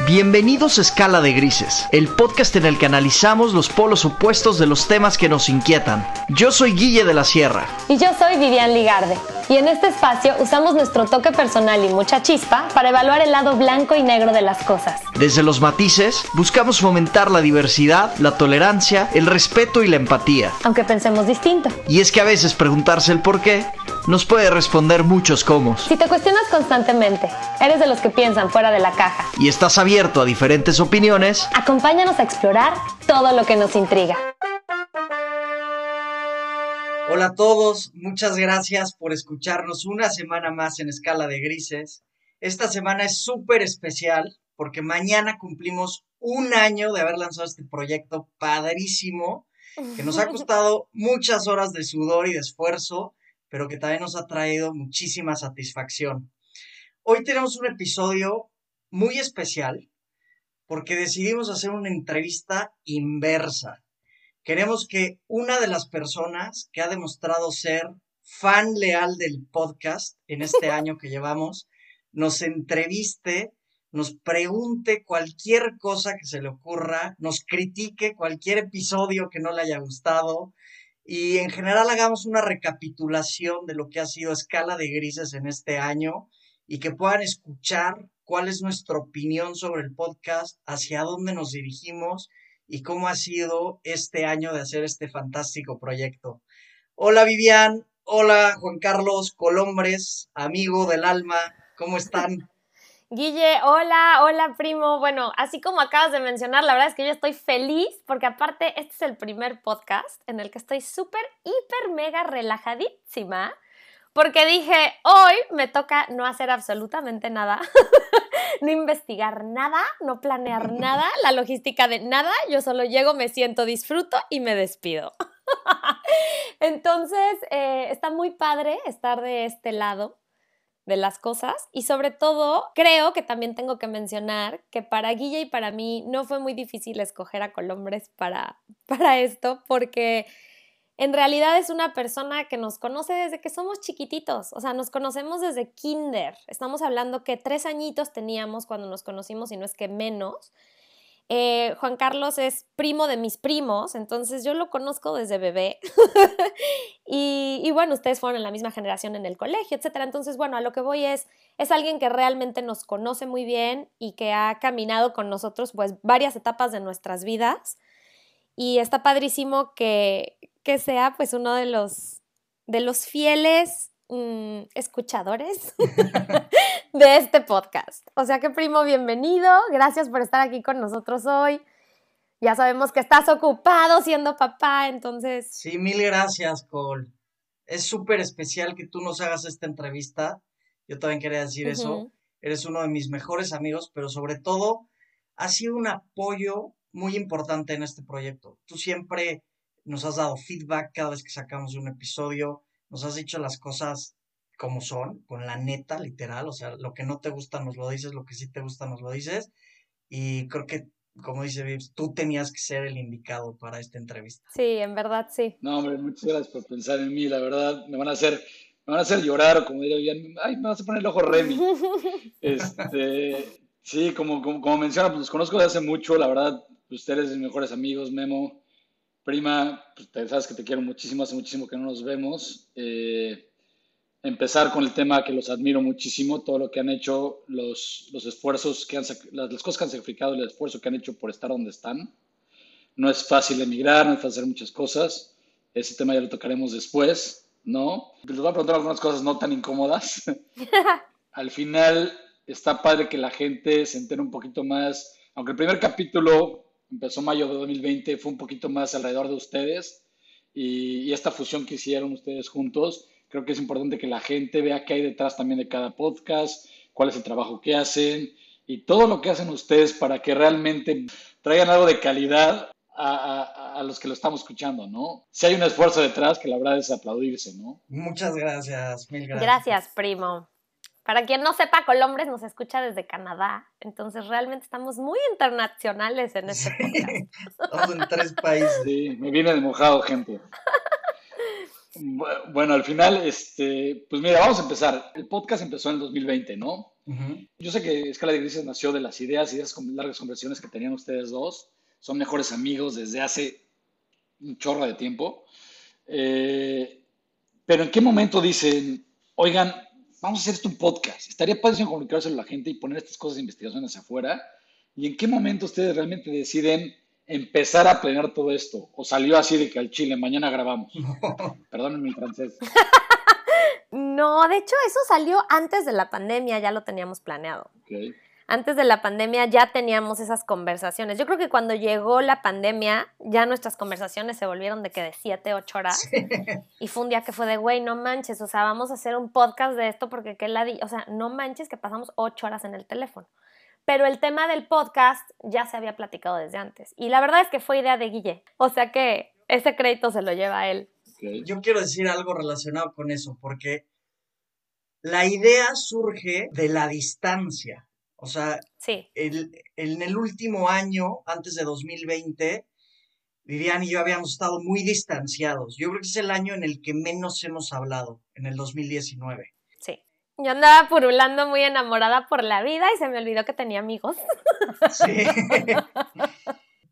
Bienvenidos a Escala de Grises, el podcast en el que analizamos los polos opuestos de los temas que nos inquietan. Yo soy Guille de la Sierra. Y yo soy Vivian Ligarde. Y en este espacio usamos nuestro toque personal y mucha chispa para evaluar el lado blanco y negro de las cosas. Desde los matices, buscamos fomentar la diversidad, la tolerancia, el respeto y la empatía. Aunque pensemos distinto. Y es que a veces preguntarse el por qué nos puede responder muchos cómo. Si te cuestionas constantemente, eres de los que piensan fuera de la caja. Y estás abierto a diferentes opiniones. Acompáñanos a explorar todo lo que nos intriga. Hola a todos, muchas gracias por escucharnos una semana más en Escala de Grises. Esta semana es súper especial porque mañana cumplimos un año de haber lanzado este proyecto padrísimo que nos ha costado muchas horas de sudor y de esfuerzo pero que también nos ha traído muchísima satisfacción. Hoy tenemos un episodio muy especial porque decidimos hacer una entrevista inversa. Queremos que una de las personas que ha demostrado ser fan leal del podcast en este año que llevamos, nos entreviste, nos pregunte cualquier cosa que se le ocurra, nos critique cualquier episodio que no le haya gustado, y en general hagamos una recapitulación de lo que ha sido escala de grises en este año y que puedan escuchar cuál es nuestra opinión sobre el podcast, hacia dónde nos dirigimos y cómo ha sido este año de hacer este fantástico proyecto. Hola Vivian, hola Juan Carlos Colombres, amigo del alma, ¿cómo están? Guille, hola, hola primo. Bueno, así como acabas de mencionar, la verdad es que yo estoy feliz porque aparte este es el primer podcast en el que estoy súper, hiper, mega relajadísima porque dije, hoy me toca no hacer absolutamente nada, no investigar nada, no planear nada, la logística de nada, yo solo llego, me siento, disfruto y me despido. Entonces, eh, está muy padre estar de este lado de las cosas y sobre todo creo que también tengo que mencionar que para Guille y para mí no fue muy difícil escoger a Colombres para, para esto porque en realidad es una persona que nos conoce desde que somos chiquititos, o sea, nos conocemos desde kinder, estamos hablando que tres añitos teníamos cuando nos conocimos y no es que menos eh, Juan Carlos es primo de mis primos, entonces yo lo conozco desde bebé. y, bueno, ustedes fueron en la misma generación en el colegio, etcétera. Entonces, bueno, a lo que voy es, es alguien que realmente nos conoce muy bien y que ha caminado con nosotros pues varias etapas de nuestras vidas. Y está padrísimo que, que sea pues uno de los, de los fieles Mm, escuchadores de este podcast. O sea que primo, bienvenido. Gracias por estar aquí con nosotros hoy. Ya sabemos que estás ocupado siendo papá, entonces... Sí, mil gracias, Cole. Es súper especial que tú nos hagas esta entrevista. Yo también quería decir eso. Eres uno de mis mejores amigos, pero sobre todo ha sido un apoyo muy importante en este proyecto. Tú siempre nos has dado feedback cada vez que sacamos un episodio nos has dicho las cosas como son, con la neta, literal, o sea, lo que no te gusta nos lo dices, lo que sí te gusta nos lo dices, y creo que, como dice Vips, tú tenías que ser el indicado para esta entrevista. Sí, en verdad, sí. No, hombre, muchas gracias por pensar en mí, la verdad, me van a hacer, me van a hacer llorar, o como diría bien, ay, me vas a poner el ojo Remy. este, sí, como, como, como menciona, pues los conozco desde hace mucho, la verdad, ustedes mis mejores amigos, Memo, Prima, pues te, sabes que te quiero muchísimo, hace muchísimo que no nos vemos. Eh, empezar con el tema que los admiro muchísimo, todo lo que han hecho, los, los esfuerzos que han, las, las, cosas que han sacrificado, el esfuerzo que han hecho por estar donde están. No es fácil emigrar, no es fácil hacer muchas cosas. Ese tema ya lo tocaremos después, ¿no? Les voy a preguntar algunas cosas no tan incómodas. Al final, está padre que la gente se entere un poquito más, aunque el primer capítulo empezó mayo de 2020, fue un poquito más alrededor de ustedes y, esta fusión que hicieron ustedes juntos, creo que es importante que la gente vea qué hay detrás también de cada podcast, cuál es el trabajo que hacen y todo lo que hacen ustedes para que realmente traigan algo de calidad a, a, los que lo estamos escuchando, ¿no? Si hay un esfuerzo detrás, que la verdad es aplaudirse, ¿no? Muchas gracias, mil gracias. Gracias, primo. Para quien no sepa, Colombres nos escucha desde Canadá, entonces realmente estamos muy internacionales en este sí, Estamos en tres países. Sí, me viene de mojado, gente. Bueno, al final, este, pues mira, vamos a empezar. El podcast empezó en el 2020, ¿no? Yo sé que Escala de Grises nació de las ideas y esas largas conversaciones que tenían ustedes dos. Son mejores amigos desde hace un chorro de tiempo. Eh, pero ¿en qué momento dicen, oigan, vamos a hacer esto un podcast? Estaría padre comunicarse con la gente y poner estas cosas de investigación hacia afuera. ¿Y en qué momento ustedes realmente deciden empezar a planear todo esto? ¿O salió así de que al Chile, mañana grabamos? Perdónenme mi francés. No, de hecho eso salió antes de la pandemia, ya lo teníamos planeado. Antes de la pandemia ya teníamos esas conversaciones. Yo creo que cuando llegó la pandemia, ya nuestras conversaciones se volvieron de que de 7, 8 horas. Y fue un día que fue de, güey, no manches, o sea, vamos a hacer un podcast de esto porque qué la O sea, no manches que pasamos 8 horas en el teléfono. Pero el tema del podcast ya se había platicado desde antes. Y la verdad es que fue idea de Guille. O sea que ese crédito se lo lleva a él. Yo quiero decir algo relacionado con eso, porque la idea surge de la distancia. O sea, en el último año, antes de 2020, Vivian y yo habíamos estado muy distanciados. Yo creo que es el año en el que menos hemos hablado, en el 2019. Sí. Yo andaba purulando muy enamorada por la vida y se me olvidó que tenía amigos. Sí.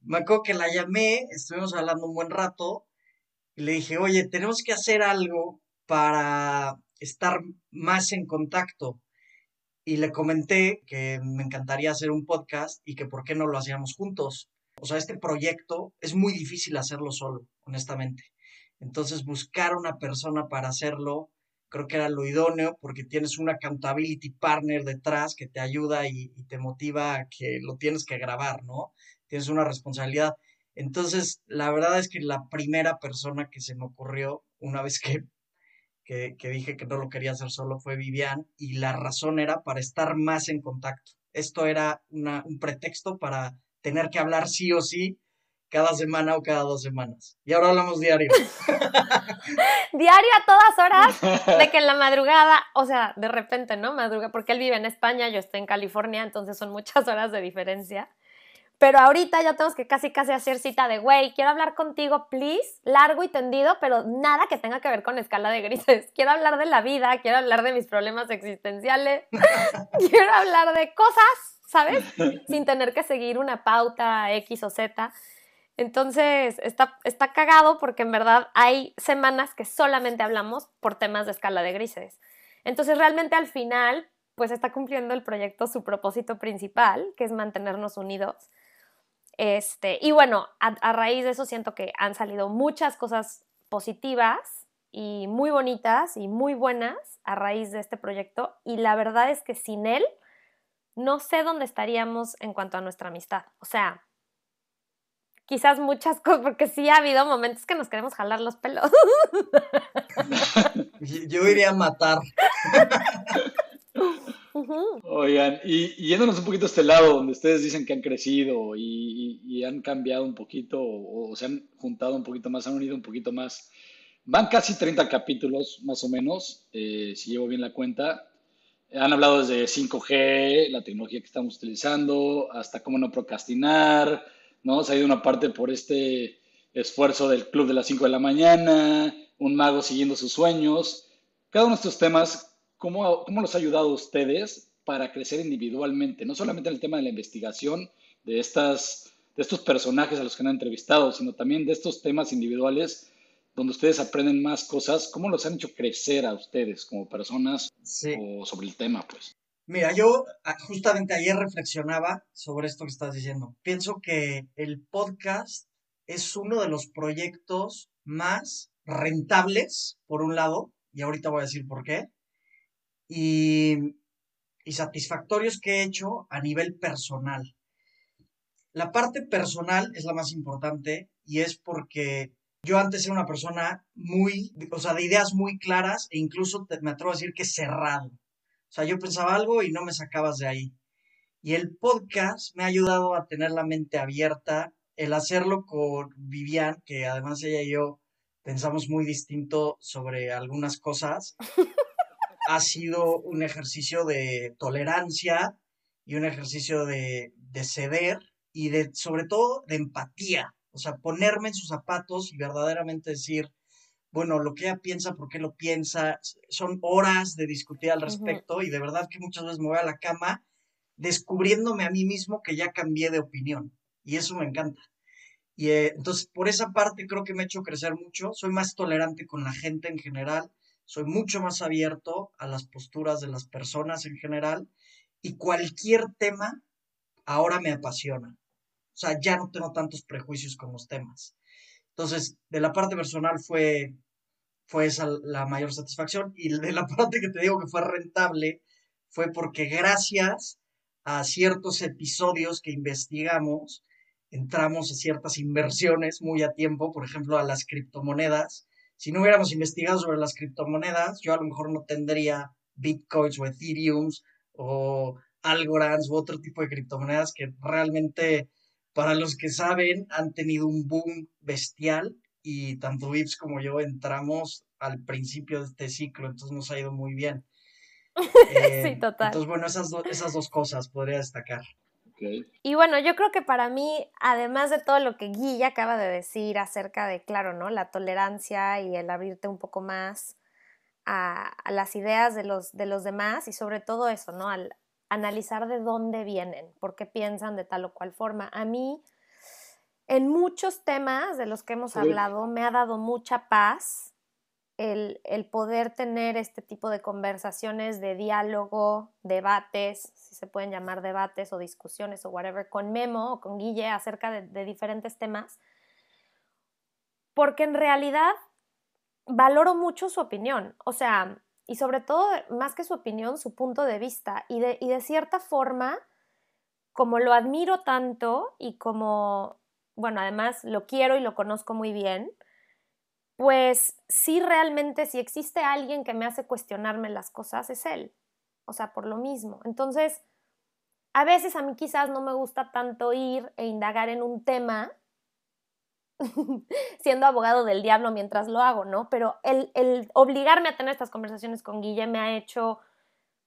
me acuerdo que la llamé, estuvimos hablando un buen rato y le dije, oye, tenemos que hacer algo para estar más en contacto. Y le comenté que me encantaría hacer un podcast y que por qué no lo hacíamos juntos. O sea, este proyecto es muy difícil hacerlo solo, honestamente. Entonces, buscar una persona para hacerlo, creo que era lo idóneo porque tienes un accountability partner detrás que te ayuda y, te motiva a que lo tienes que grabar, ¿no? Tienes una responsabilidad. Entonces, la verdad es que la primera persona que se me ocurrió, una vez que, que, dije que no lo quería hacer solo, fue Vivian, y la razón era para estar más en contacto. Esto era un pretexto para tener que hablar sí o sí cada semana o cada dos semanas. Y ahora hablamos diario. diario a todas horas, de que en la madrugada, o sea, de repente, ¿no? Madruga, porque él vive en España, yo estoy en California, entonces son muchas horas de diferencia. Pero ahorita ya tenemos que casi casi hacer cita de, güey, quiero hablar contigo, please, largo y tendido, pero nada que tenga que ver con escala de grises. Quiero hablar de la vida, quiero hablar de mis problemas existenciales, quiero hablar de cosas, ¿sabes? Sin tener que seguir una pauta X o Z. Entonces, está, está cagado porque en verdad hay semanas que solamente hablamos por temas de escala de grises. Entonces, realmente al final, pues está cumpliendo el proyecto su propósito principal, que es mantenernos unidos este, y bueno, a, raíz de eso siento que han salido muchas cosas positivas y muy bonitas y muy buenas a raíz de este proyecto. Y la verdad es que sin él, no sé dónde estaríamos en cuanto a nuestra amistad. O sea, quizás muchas cosas, porque sí ha habido momentos que nos queremos jalar los pelos. Yo iría a matar. Oigan, y, yéndonos un poquito a este lado, donde ustedes dicen que han crecido y, han cambiado un poquito, o, se han juntado un poquito más, han unido un poquito más. Van casi 30 capítulos, más o menos, eh, si llevo bien la cuenta. Han hablado desde 5G, la tecnología que estamos utilizando, hasta cómo no procrastinar, ¿no? Se ha ido una parte por este esfuerzo del club de las 5 de la mañana, un mago siguiendo sus sueños. Cada uno de estos temas ¿Cómo, ¿Cómo los ha ayudado a ustedes para crecer individualmente? No solamente en el tema de la investigación de, estas, de estos personajes a los que han entrevistado, sino también de estos temas individuales donde ustedes aprenden más cosas. ¿Cómo los han hecho crecer a ustedes como personas o sobre el tema, pues? Mira, yo ah, justamente ayer reflexionaba sobre esto que estás diciendo. Pienso que el podcast es uno de los proyectos más rentables, por un lado, y ahorita voy a decir por qué, y, satisfactorios que he hecho a nivel personal. La parte personal es la más importante y es porque yo antes era una persona muy, o sea, de ideas muy claras e incluso me atrevo a decir que cerrado. O sea, yo pensaba algo y no me sacabas de ahí. Y el podcast me ha ayudado a tener la mente abierta, el hacerlo con Vivian, que además ella y yo pensamos muy distinto sobre algunas cosas. ha sido un ejercicio de tolerancia y un ejercicio de, ceder y de, sobre todo, de empatía. O sea, ponerme en sus zapatos y verdaderamente decir, bueno, lo que ella piensa, por qué lo piensa, son horas de discutir al respecto y de verdad que muchas veces me voy a la cama descubriéndome a mí mismo que ya cambié de opinión y eso me encanta. Y eh, entonces, por esa parte creo que me ha hecho crecer mucho, soy más tolerante con la gente en general, soy mucho más abierto a las posturas de las personas en general y cualquier tema ahora me apasiona. O sea, ya no tengo tantos prejuicios con los temas. Entonces, de la parte personal fue, fue esa la mayor satisfacción y de la parte que te digo que fue rentable fue porque gracias a ciertos episodios que investigamos, entramos a ciertas inversiones muy a tiempo, por ejemplo, a las criptomonedas. Si no hubiéramos investigado sobre las criptomonedas, yo a lo mejor no tendría bitcoins o ethereums o algorands u otro tipo de criptomonedas que realmente para los que saben, han tenido un boom bestial y tanto Vips como yo entramos al principio de este ciclo, entonces nos ha ido muy bien. sí, eh, total. Entonces, bueno, esas, esas dos cosas podría destacar. Y bueno, yo creo que para mí, además de todo lo que Guilla acaba de decir acerca de, claro, ¿no? La tolerancia y el abrirte un poco más a, a las ideas de los, de los demás y sobre todo eso, ¿no? Al, analizar de dónde vienen, por qué piensan de tal o cual forma. A mí, en muchos temas de los que hemos hablado, me ha dado mucha paz el, poder tener este tipo de conversaciones, de diálogo, debates, si se pueden llamar debates o discusiones o whatever, con Memo o con Guille acerca de, de diferentes temas, porque en realidad valoro mucho su opinión. O sea, y sobre todo, más que su opinión, su punto de vista. Y de, y de cierta forma, como lo admiro tanto y como, bueno, además lo quiero y lo conozco muy bien, pues sí realmente si existe alguien que me hace cuestionarme las cosas es él. O sea, por lo mismo. Entonces, a veces a mí quizás no me gusta tanto ir e indagar en un tema siendo abogado del diablo mientras lo hago, ¿no? Pero el, obligarme a tener estas conversaciones con Guille me ha hecho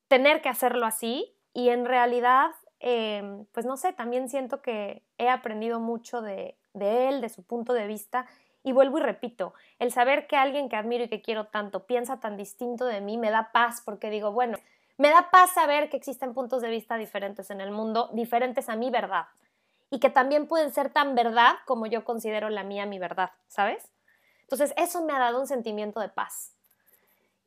tener que hacerlo así y en realidad, em, pues no sé, también siento que he aprendido mucho de, de él, de su punto de vista y vuelvo y repito, el saber que alguien que admiro y que quiero tanto piensa tan distinto de mí me da paz porque digo, bueno, me da paz saber que existen puntos de vista diferentes en el mundo, diferentes a mi verdad y que también pueden ser tan verdad como yo considero la mía mi verdad, ¿sabes? Entonces eso me ha dado un sentimiento de paz.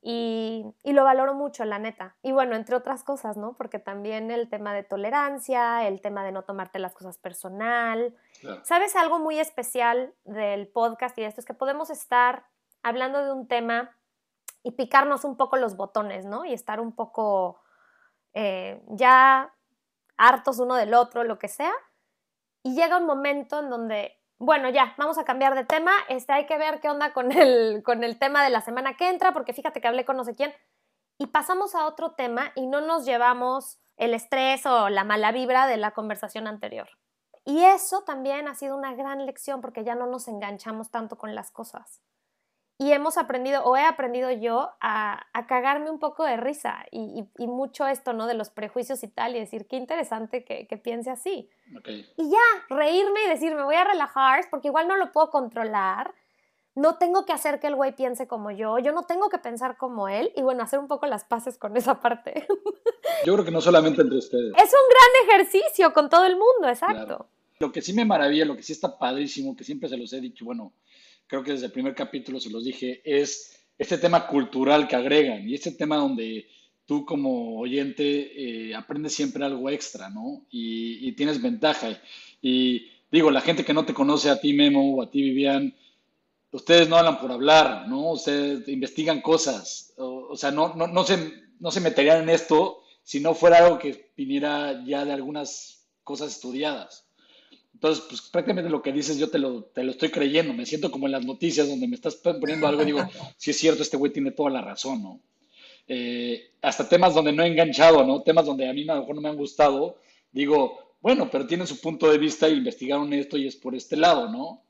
Y, lo valoro mucho, la neta. Y bueno, entre otras cosas, ¿no? Porque también el tema de tolerancia, el tema de no tomarte las cosas personal. ¿Sabes algo muy especial del podcast y de esto? Es que podemos estar hablando de un tema y picarnos un poco los botones, ¿no? Y estar un poco eh, ya hartos uno del otro, lo que sea y llega un momento en donde, bueno, ya, vamos a cambiar de tema, este, hay que ver qué onda con el, con el tema de la semana que entra, porque fíjate que hablé con no sé quién, y pasamos a otro tema y no nos llevamos el estrés o la mala vibra de la conversación anterior. Y eso también ha sido una gran lección porque ya no nos enganchamos tanto con las cosas y hemos aprendido, o he aprendido yo, a, cagarme un poco de risa y, mucho esto, ¿no? De los prejuicios y tal, y decir, qué interesante que, piense así. Y ya, reírme y decir, me voy a relajar, porque igual no lo puedo controlar, no tengo que hacer que el güey piense como yo, yo no tengo que pensar como él, y bueno, hacer un poco las paces con esa parte. Yo creo que no solamente entre ustedes. Es un gran ejercicio con todo el mundo, exacto. Lo que sí me maravilla, lo que sí está padrísimo, que siempre se los he dicho, bueno, creo que desde el primer capítulo se los dije, es este tema cultural que agregan y este tema donde tú como oyente eh, aprendes siempre algo extra, ¿no? Y, tienes ventaja. Y digo, la gente que no te conoce a ti, Memo, o a ti, Vivian, ustedes no hablan por hablar, ¿no? Ustedes investigan cosas. O, sea, no, no, no, se, no se meterían en esto si no fuera algo que viniera ya de algunas cosas estudiadas. Entonces, pues prácticamente lo que dices yo te lo, te lo estoy creyendo. Me siento como en las noticias donde me estás poniendo algo y digo, si es cierto, este güey tiene toda la razón, ¿no? Eh, hasta temas donde no he enganchado, ¿no? Temas donde a mí a lo mejor no me han gustado, digo, bueno, pero tienen su punto de vista y investigaron esto y es por este lado, ¿no?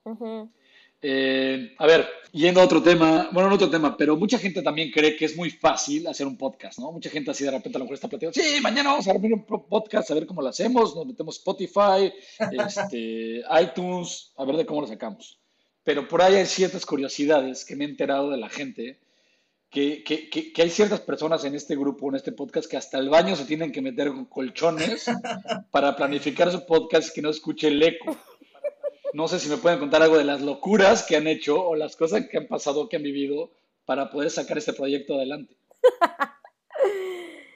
Eh, a ver, yendo a otro tema, bueno, no otro tema, pero mucha gente también cree que es muy fácil hacer un podcast, ¿no? Mucha gente así de repente a lo mejor está platicando, sí, mañana vamos a abrir un podcast, a ver cómo lo hacemos, nos metemos Spotify, este, iTunes, a ver de cómo lo sacamos. pero por ahí hay ciertas curiosidades que me he enterado de la gente, que, que, que, hay ciertas personas en este grupo, en este podcast, que hasta el baño se tienen que meter con colchones para planificar su podcast y que no escuche el eco. No sé si me pueden contar algo de las locuras que han hecho o las cosas que han pasado, que han vivido para poder sacar este proyecto adelante.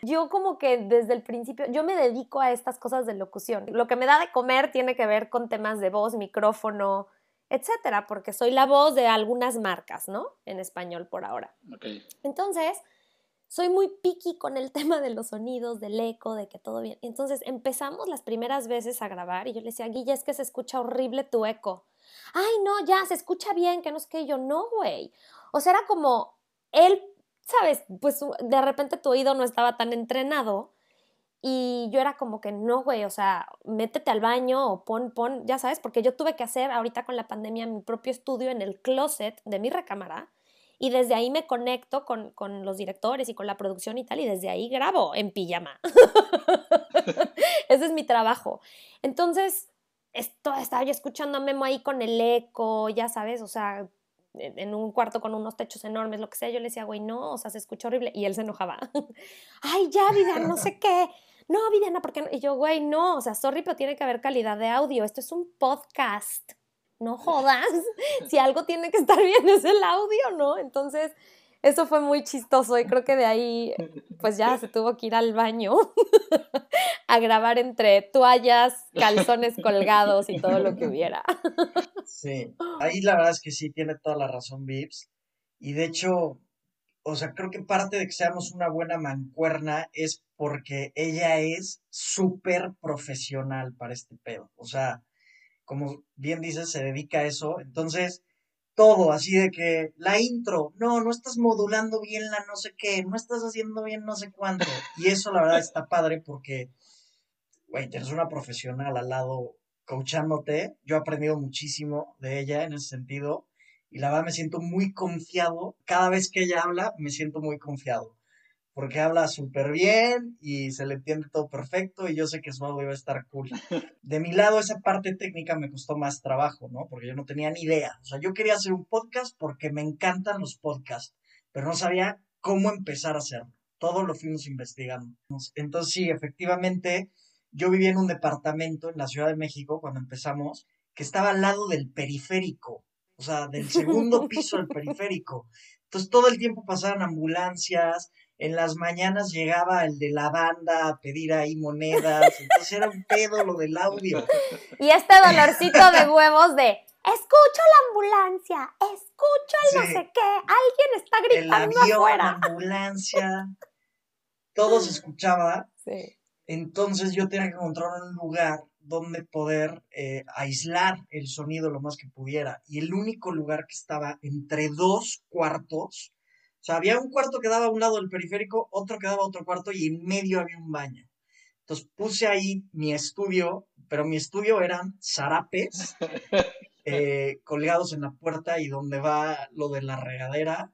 Yo como que desde el principio, yo me dedico a estas cosas de locución. Lo que me da de comer tiene que ver con temas de voz, micrófono, etcétera, porque soy la voz de algunas marcas, ¿no? En español por ahora. Entonces, soy muy picky con el tema de los sonidos, del eco, de que todo bien. Entonces, empezamos las primeras veces a grabar y yo le decía, Guilla, es que se escucha horrible tu eco. Ay, no, ya, se escucha bien, que no es que yo, no, güey. O sea, era como él, ¿sabes? Pues de repente tu oído no estaba tan entrenado y yo era como que no, güey, o sea, métete al baño o pon, pon, ya sabes, porque yo tuve que hacer ahorita con la pandemia mi propio estudio en el closet de mi recámara y desde ahí me conecto con, con los directores y con la producción y tal y desde ahí grabo en pijama. Ese es mi trabajo. Entonces, esto, estaba yo escuchando a Memo ahí con el eco, ya sabes, o sea, en un cuarto con unos techos enormes, lo que sea, yo le decía, güey, no, o sea, se escucha horrible. Y él se enojaba. Ay, ya, vida, no sé qué no, Viviana, ¿por qué no? Y yo, güey, no, o sea, sorry, pero tiene que haber calidad de audio. Esto es un podcast. No jodas. si algo tiene que estar bien es el audio, ¿no? Entonces, eso fue muy chistoso y creo que de ahí, pues ya se tuvo que ir al baño a grabar entre toallas, calzones colgados y todo lo que hubiera. sí, ahí la verdad es que sí, tiene toda la razón, Vips. Y de hecho, o sea, creo que parte de que seamos una buena mancuerna es porque ella es súper profesional para este pedo. O sea, como bien dices, se dedica a eso. Entonces, todo así de que la intro, no, no estás modulando bien la no sé qué, no estás haciendo bien no sé cuánto. Y eso la verdad está padre porque, güey, tienes una profesional al lado coachándote. Yo he aprendido muchísimo de ella en ese sentido y la verdad me siento muy confiado. Cada vez que ella habla, me siento muy confiado. Porque habla súper bien y se le entiende todo perfecto y yo sé que su audio va a estar cool. De mi lado, esa parte técnica me costó más trabajo, ¿no? Porque yo no tenía ni idea. O sea, yo quería hacer un podcast porque me encantan los podcasts, pero no sabía cómo empezar a hacerlo. Todo lo fuimos investigando. Entonces, sí, efectivamente, yo vivía en un departamento en la Ciudad de México cuando empezamos que estaba al lado del periférico o sea, del segundo piso al periférico. Entonces todo el tiempo pasaban ambulancias, en las mañanas llegaba el de la banda a pedir ahí monedas, entonces era un pedo lo del audio. Y este dolorcito de huevos de, escucho la ambulancia, escucho el no sé qué, alguien está gritando el avión, afuera. La ambulancia, todo se escuchaba. Sí. Entonces yo tenía que encontrar un lugar donde poder eh, aislar el sonido lo más que pudiera. Y el único lugar que estaba entre dos cuartos, o sea, había un cuarto que daba a un lado del periférico, otro que daba a otro cuarto y en medio había un baño. Entonces puse ahí mi estudio, pero mi estudio eran zarapes eh, colgados en la puerta y donde va lo de la regadera,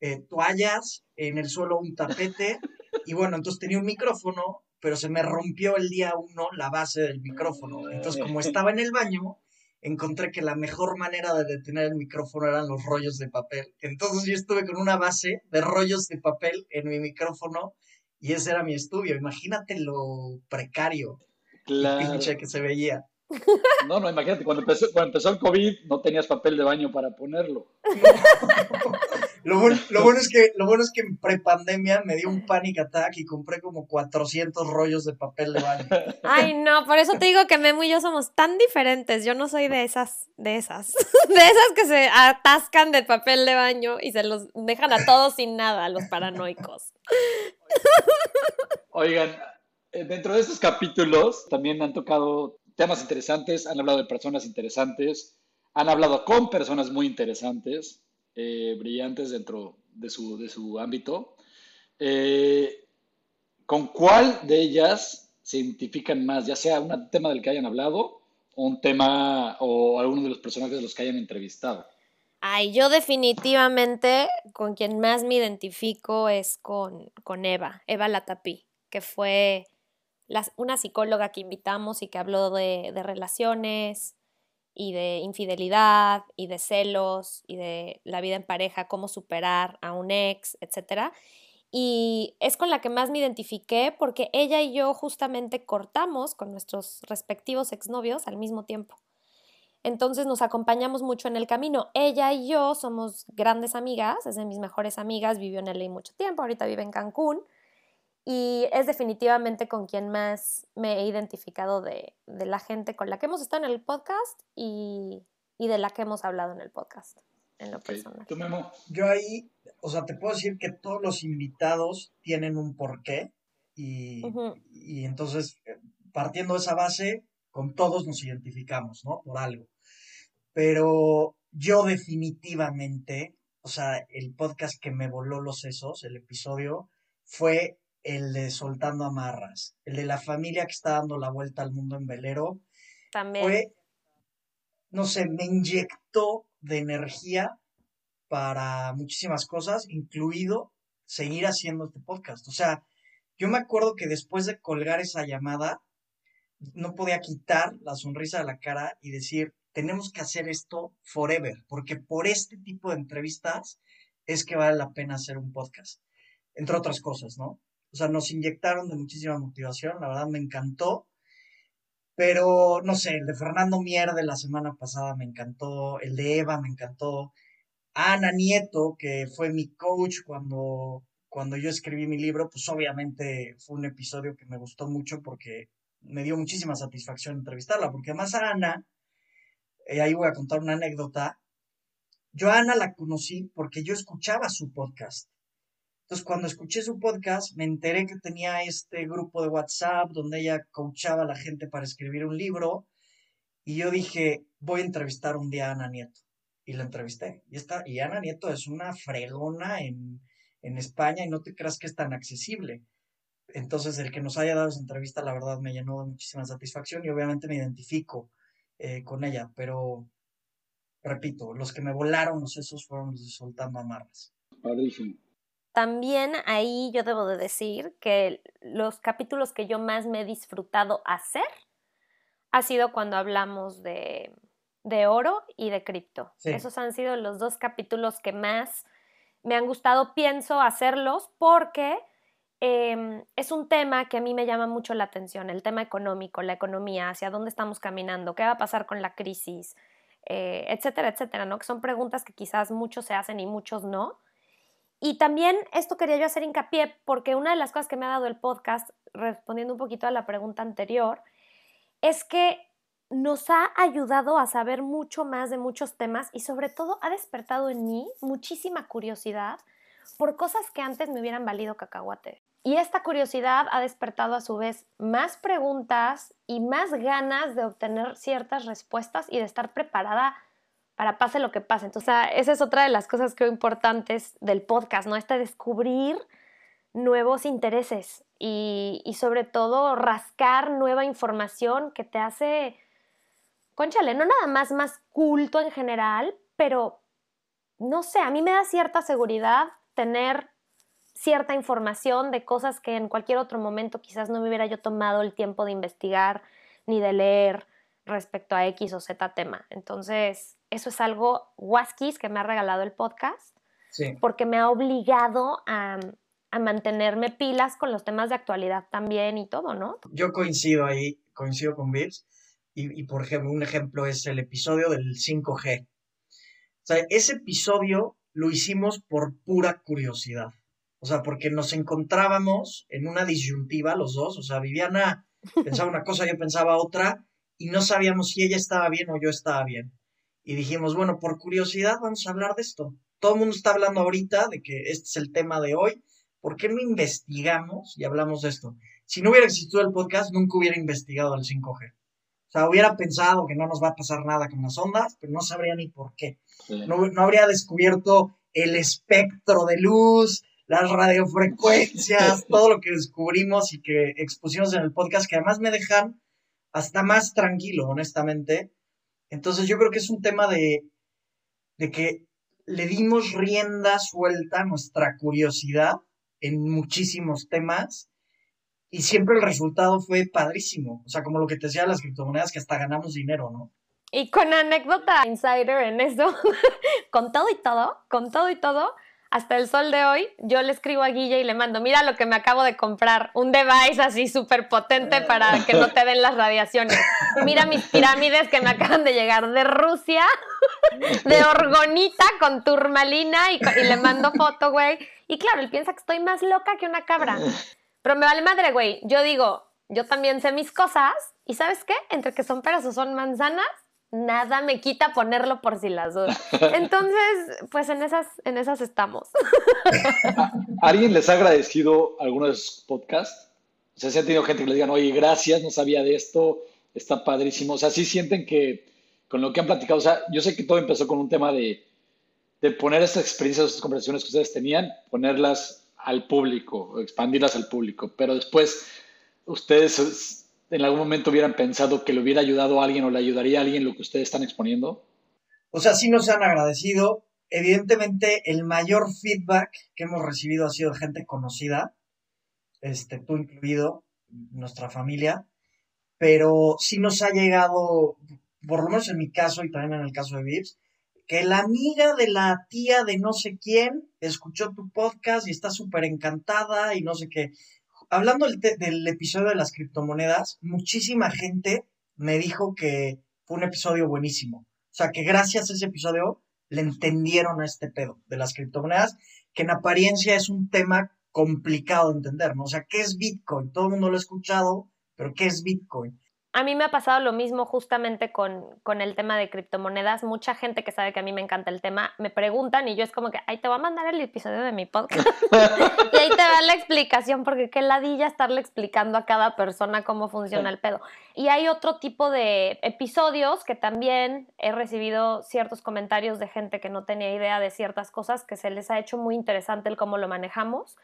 eh, toallas, en el suelo un tapete. Y bueno, entonces tenía un micrófono pero se me rompió el día uno la base del micrófono. Entonces, como estaba en el baño, encontré que la mejor manera de detener el micrófono eran los rollos de papel. Entonces yo estuve con una base de rollos de papel en mi micrófono y ese era mi estudio. Imagínate lo precario claro. pinche que se veía. No, no, imagínate, cuando empezó, cuando empezó el COVID no tenías papel de baño para ponerlo. Lo bueno, lo bueno, es que, lo bueno es que en prepandemia me dio un panic attack y compré como 400 rollos de papel de baño. Ay, no, por eso te digo que Memo y yo somos tan diferentes. Yo no soy de esas, de esas, de esas que se atascan de papel de baño y se los dejan a todos sin nada, los paranoicos. Oigan, eh, dentro de estos capítulos también han tocado temas interesantes, han hablado de personas interesantes, han hablado con personas muy interesantes. Eh, brillantes dentro de su, de su ámbito. Eh, ¿Con cuál de ellas se identifican más, ya sea un tema del que hayan hablado un tema o alguno de los personajes de los que hayan entrevistado? Ay, yo definitivamente con quien más me identifico es con, con Eva, Eva Latapí, que fue una psicóloga que invitamos y que habló de, de relaciones, y de infidelidad y de celos y de la vida en pareja, cómo superar a un ex, etcétera. Y es con la que más me identifiqué porque ella y yo justamente cortamos con nuestros respectivos exnovios al mismo tiempo. Entonces nos acompañamos mucho en el camino. Ella y yo somos grandes amigas, es de mis mejores amigas, vivió en LA mucho tiempo, ahorita vive en Cancún y es definitivamente con quien más me he identificado de, la gente con la que hemos estado en el podcast y, de la que hemos hablado en el podcast, en lo personal. Yo ahí, o sea, te puedo decir que todos los invitados tienen un porqué y, y entonces, eh, partiendo de esa base, con todos nos identificamos, ¿no? Por algo. Pero yo definitivamente, o sea, el podcast que me voló los sesos, el episodio, fue el de Soltando Amarras, el de la familia que está dando la vuelta al mundo en velero. También. Fue, no sé, me inyectó de energía para muchísimas cosas, incluido seguir haciendo este podcast. O sea, yo me acuerdo que después de colgar esa llamada, no podía quitar la sonrisa de la cara y decir, tenemos que hacer esto forever, porque por este tipo de entrevistas es que vale la pena hacer un podcast, entre otras cosas, ¿no? O sea, nos inyectaron de muchísima motivación, la verdad me encantó, pero no sé, el de Fernando Mier de la semana pasada me encantó, el de Eva me encantó, Ana Nieto, que fue mi coach cuando, cuando yo escribí mi libro, pues obviamente fue un episodio que me gustó mucho porque me dio muchísima satisfacción entrevistarla, porque además a Ana, eh, ahí voy a contar una anécdota, yo a Ana la conocí porque yo escuchaba su podcast. Entonces, cuando escuché su podcast, me enteré que tenía este grupo de WhatsApp donde ella coachaba a la gente para escribir un libro. Y yo dije, voy a entrevistar un día a Ana Nieto. Y la entrevisté. Y, está, y Ana Nieto es una fregona en, en España y no te creas que es tan accesible. Entonces, el que nos haya dado esa entrevista, la verdad, me llenó de muchísima satisfacción y obviamente me identifico eh, con ella, pero repito, los que me volaron los sesos fueron los de Soltando Amarras. Padrísimo. También ahí yo debo de decir que los capítulos que yo más me he disfrutado hacer ha sido cuando hablamos de, de oro y de cripto. Esos han sido los dos capítulos que más me han gustado. Pienso hacerlos porque Em, es un tema que a mí me llama mucho la atención, el tema económico, la economía, hacia dónde estamos caminando, qué va a pasar con la crisis, eh, etcétera, etcétera, ¿no? Que son preguntas que quizás muchos se hacen y muchos no. Y también esto quería yo hacer hincapié porque una de las cosas que me ha dado el podcast, respondiendo un poquito a la pregunta anterior, es que nos ha ayudado a saber mucho más de muchos temas y sobre todo ha despertado en mí muchísima curiosidad por cosas que antes me hubieran valido cacahuate. Y esta curiosidad ha despertado a su vez más preguntas y más ganas de obtener ciertas respuestas y de estar preparada para pase lo que pase. Entonces, esa es otra de las cosas que importantes del podcast, ¿no? Este descubrir nuevos intereses y, y sobre todo rascar nueva información que te hace, conchale, no nada más más culto en general, pero no sé, a mí me da cierta seguridad tener cierta información de cosas que en cualquier otro momento quizás no me hubiera yo tomado el tiempo de investigar ni de leer respecto a X o Z tema. Entonces, eso es algo Waskis que me ha regalado el podcast, porque me ha obligado a, mantenerme pilas con los temas de actualidad también y todo, ¿no? Yo coincido ahí, coincido con Vips, y, y por ejemplo, un ejemplo es el episodio del 5G. O sea, ese episodio lo hicimos por pura curiosidad. O sea, porque nos encontrábamos en una disyuntiva los dos. O sea, Viviana pensaba una cosa, yo pensaba otra, y no sabíamos si ella estaba bien o yo estaba bien. Y dijimos, bueno, por curiosidad vamos a hablar de esto. Todo el mundo está hablando ahorita de que este es el tema de hoy. ¿Por qué no investigamos y hablamos de esto? Si no hubiera existido el podcast, nunca hubiera investigado el 5G. O sea, hubiera pensado que no nos va a pasar nada con las ondas, pero no sabría ni por qué. No, no habría descubierto el espectro de luz, las radiofrecuencias, todo lo que descubrimos y que expusimos en el podcast, que además me dejan hasta más tranquilo, honestamente. Entonces yo creo que es un tema de, de que le dimos rienda suelta a nuestra curiosidad en muchísimos temas y siempre el resultado fue padrísimo. O sea, como lo que te decía de las criptomonedas, que hasta ganamos dinero, ¿no? Y con anécdota insider en eso, con todo y todo, con todo y todo, hasta el sol de hoy, yo le escribo a Guille y le mando, mira lo que me acabo de comprar, un device así súper potente para que no te den las radiaciones. Mira mis pirámides que me acaban de llegar de Rusia, de orgonita con turmalina y, y le mando foto, güey. Y claro, él piensa que estoy más loca que una cabra. Pero me vale madre, güey. Yo digo, yo también sé mis cosas y ¿sabes qué? Entre que son peras o son manzanas, nada me quita ponerlo por si las dudas. Entonces, pues en esas, en esas estamos. ¿Alguien les ha agradecido alguno de sus podcasts? O sea, si han tenido gente que les digan, oye, gracias, no sabía de esto, está padrísimo. O sea, sí sienten que con lo que han platicado, o sea, yo sé que todo empezó con un tema de, de poner estas experiencias, estas conversaciones que ustedes tenían, ponerlas al público, expandirlas al público, pero después ustedes en algún momento hubieran pensado que le hubiera ayudado a alguien o le ayudaría a alguien lo que ustedes están exponiendo? O sea, sí nos han agradecido. Evidentemente, el mayor feedback que hemos recibido ha sido de gente conocida, este, tú incluido, nuestra familia, pero sí nos ha llegado, por lo menos en mi caso y también en el caso de Vips, que la amiga de la tía de no sé quién escuchó tu podcast y está súper encantada y no sé qué hablando del, episodio de las criptomonedas, muchísima gente me dijo que fue un episodio buenísimo. O sea, que gracias a ese episodio le entendieron a este pedo de las criptomonedas, que en apariencia es un tema complicado de entender, ¿no? O sea, ¿qué es Bitcoin? Todo el mundo lo ha escuchado, pero ¿qué es Bitcoin? A mí me ha pasado lo mismo justamente con, con, el tema de criptomonedas. Mucha gente que sabe que a mí me encanta el tema me preguntan y yo es como que, ahí te voy a mandar el episodio de mi podcast. y ahí te da la explicación porque qué ladilla estarle explicando a cada persona cómo funciona el pedo. Y hay otro tipo de episodios que también he recibido ciertos comentarios de gente que no tenía idea de ciertas cosas que se les ha hecho muy interesante el cómo lo manejamos.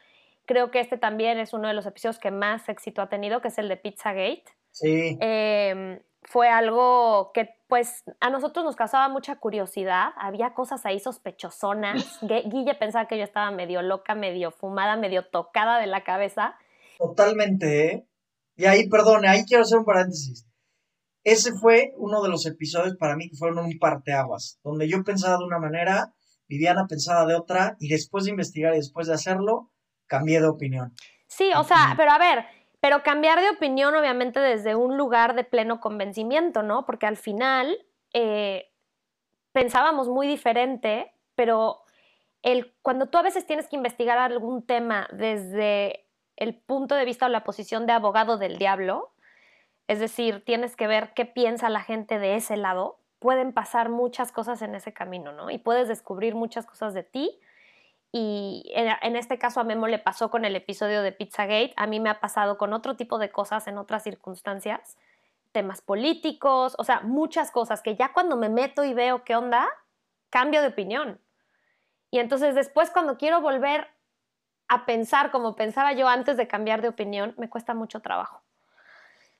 Creo que este también es uno de los episodios que más éxito ha tenido, que es el de Pizzagate Sí. Em, fue algo que pues a nosotros nos causaba mucha curiosidad, había cosas ahí sospechosonas, Guille pensaba que yo estaba medio loca, medio fumada, medio tocada de la cabeza. Totalmente, ¿eh? Y ahí, perdón, ahí quiero hacer un paréntesis. Ese fue uno de los episodios para mí que fueron un parteaguas, donde yo pensaba de una manera, Viviana pensaba de otra, y después de investigar y después de hacerlo, cambié de opinión. Sí, o sea, pero a ver, pero cambiar de opinión, obviamente, desde un lugar de pleno convencimiento, ¿no? Porque al final eh, pensábamos muy diferente, pero el, cuando tú a veces tienes que investigar algún tema desde el punto de vista o la posición de abogado del diablo, es decir, tienes que ver qué piensa la gente de ese lado, pueden pasar muchas cosas en ese camino, ¿no? Y puedes descubrir muchas cosas de ti y en, este caso a Memo le pasó con el episodio de Pizzagate, a mí me ha pasado con otro tipo de cosas en otras circunstancias, temas políticos, o sea, muchas cosas que ya cuando me meto y veo qué onda, cambio de opinión. Y entonces después cuando quiero volver a pensar como pensaba yo antes de cambiar de opinión, me cuesta mucho trabajo.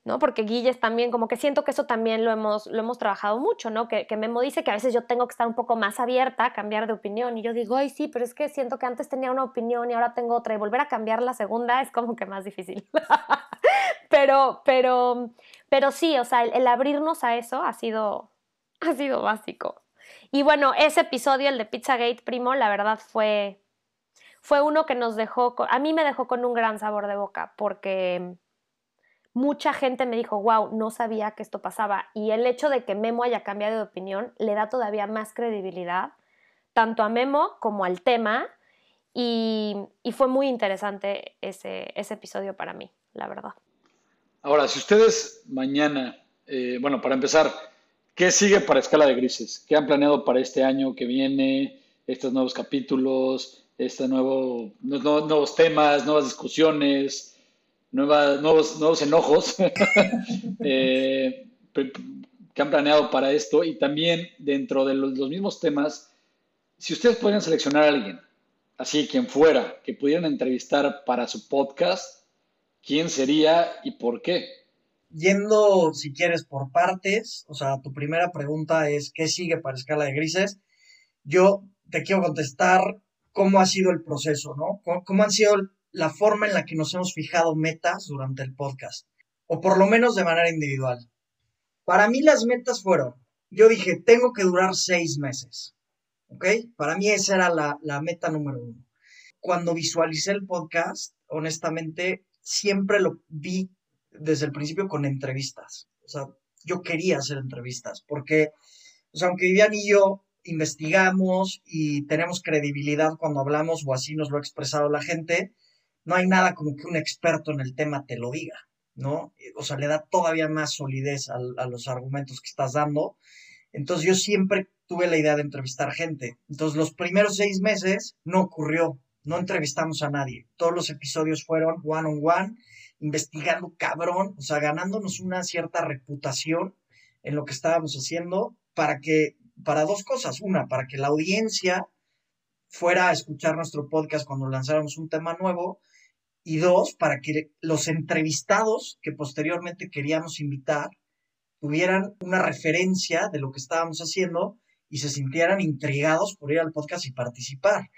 ¿No? Porque Guilles también, como que siento que eso también lo hemos, lo hemos trabajado mucho, ¿no? Que, que, Memo dice que a veces yo tengo que estar un poco más abierta a cambiar de opinión y yo digo, ay, sí, pero es que siento que antes tenía una opinión y ahora tengo otra y volver a cambiar la segunda es como que más difícil. pero, pero, pero sí, o sea, el, abrirnos a eso ha sido, ha sido básico. Y bueno, ese episodio, el de Pizzagate, primo, la verdad fue, fue uno que nos dejó, a mí me dejó con un gran sabor de boca porque mucha gente me dijo, wow, no sabía que esto pasaba. Y el hecho de que Memo haya cambiado de opinión le da todavía más credibilidad, tanto a Memo como al tema. Y, fue muy interesante ese, episodio para mí, la verdad. Ahora, si ustedes mañana, eh, bueno, para empezar, ¿qué sigue para Escala de Grises? ¿Qué han planeado para este año que viene? Estos nuevos capítulos, este nuevo, nuevos temas, nuevas discusiones nuevos, nuevos enojos eh, que han planeado para esto y también dentro de los, mismos temas, si ustedes podrían seleccionar a alguien, así quien fuera, que pudieran entrevistar para su podcast, ¿quién sería y por qué? Yendo, si quieres, por partes, o sea, tu primera pregunta es, ¿qué sigue para Escala de Grises? Yo te quiero contestar cómo ha sido el proceso, ¿no? ¿Cómo, cómo han sido la forma en la que nos hemos fijado metas durante el podcast, o por lo menos de manera individual. Para mí las metas fueron, yo dije, tengo que durar seis meses. ¿Ok? Para mí esa era la, la meta número uno. Cuando visualicé el podcast, honestamente, siempre lo vi desde el principio con entrevistas. O sea, yo quería hacer entrevistas porque, o sea, aunque Vivian y yo investigamos y tenemos credibilidad cuando hablamos, o así nos lo ha expresado la gente, no hay nada como que un experto en el tema te lo diga, ¿no? O sea, le da todavía más solidez a, los argumentos que estás dando. Entonces yo siempre tuve la idea de entrevistar gente. Entonces los primeros seis meses no ocurrió, no entrevistamos a nadie. Todos los episodios fueron one on one, investigando cabrón, o sea, ganándonos una cierta reputación en lo que estábamos haciendo para que, para dos cosas. Una, para que la audiencia fuera a escuchar nuestro podcast cuando lanzáramos un tema nuevo. Y dos, para que los entrevistados que posteriormente queríamos invitar tuvieran una referencia de lo que estábamos haciendo y se sintieran intrigados por ir al podcast y participar.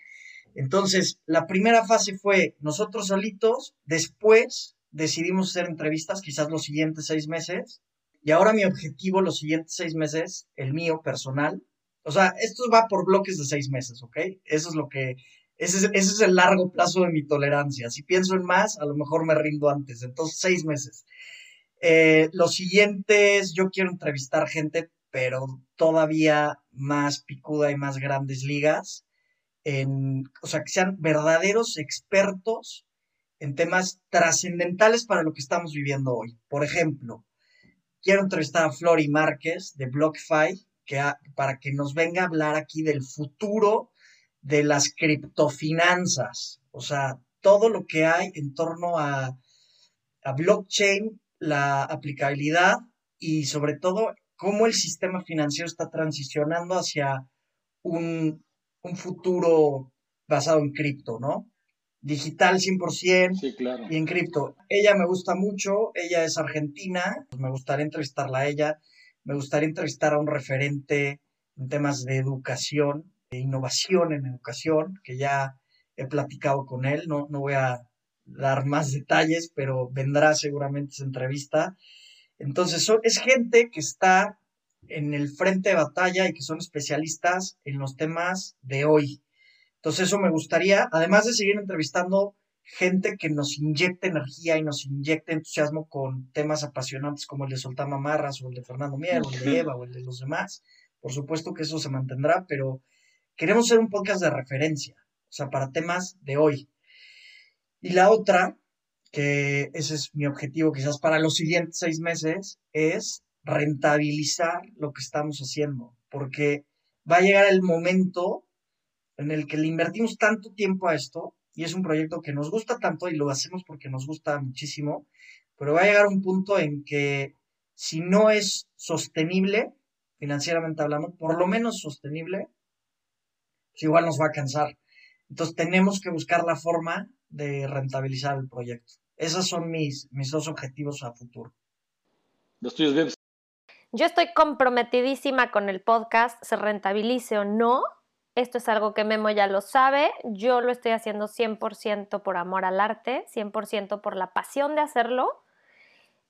Entonces, la primera fase fue nosotros solitos, después decidimos hacer entrevistas, quizás los siguientes seis meses, y ahora mi objetivo los siguientes seis meses, el mío personal, o sea, esto va por bloques de seis meses, ¿ok? Eso es lo que, ese es, ese es el largo plazo de mi tolerancia. Si pienso en más, a lo mejor me rindo antes, entonces seis meses. Eh, los siguientes, yo quiero entrevistar gente, pero todavía más picuda y más grandes ligas, en, o sea, que sean verdaderos expertos en temas trascendentales para lo que estamos viviendo hoy. Por ejemplo, quiero entrevistar a Flori Márquez de BlockFi que para que nos venga a hablar aquí del futuro de las criptofinanzas, o sea, todo lo que hay en torno a, a blockchain, la aplicabilidad y sobre todo cómo el sistema financiero está transicionando hacia un, un futuro basado en cripto, ¿no? Digital 100% Sí, claro. y en cripto. Ella me gusta mucho, ella es argentina, me gustaría entrevistarla a ella, me gustaría entrevistar a un referente en temas de educación, innovación en educación, que ya he platicado con él, no, no voy a dar más detalles, pero vendrá seguramente esa entrevista. Entonces, son, es gente que está en el frente de batalla y que son especialistas en los temas de hoy. Entonces, eso me gustaría, además de seguir entrevistando gente que nos inyecte energía y nos inyecte entusiasmo con temas apasionantes como el de Soltán Mamarras o el de Fernando Mier o el de Eva o el de los demás. Por supuesto que eso se mantendrá, pero queremos ser un podcast de referencia, o sea, para temas de hoy. Y la otra, que ese es mi objetivo quizás para los siguientes seis meses, es rentabilizar lo que estamos haciendo, porque va a llegar el momento en el que le invertimos tanto tiempo a esto y es un proyecto que nos gusta tanto y lo hacemos porque nos gusta muchísimo, pero va a llegar un punto en que si no es sostenible, financieramente hablando, por lo menos sostenible, pues igual nos va a cansar. Entonces tenemos que buscar la forma de rentabilizar el proyecto. Esos son mis, mis dos objetivos a futuro. Los tuyos, Vips. Yo estoy comprometidísima con el podcast, se rentabilice o no. Esto es algo que Memo ya lo sabe. Yo lo estoy haciendo 100% por amor al arte, 100% por la pasión de hacerlo.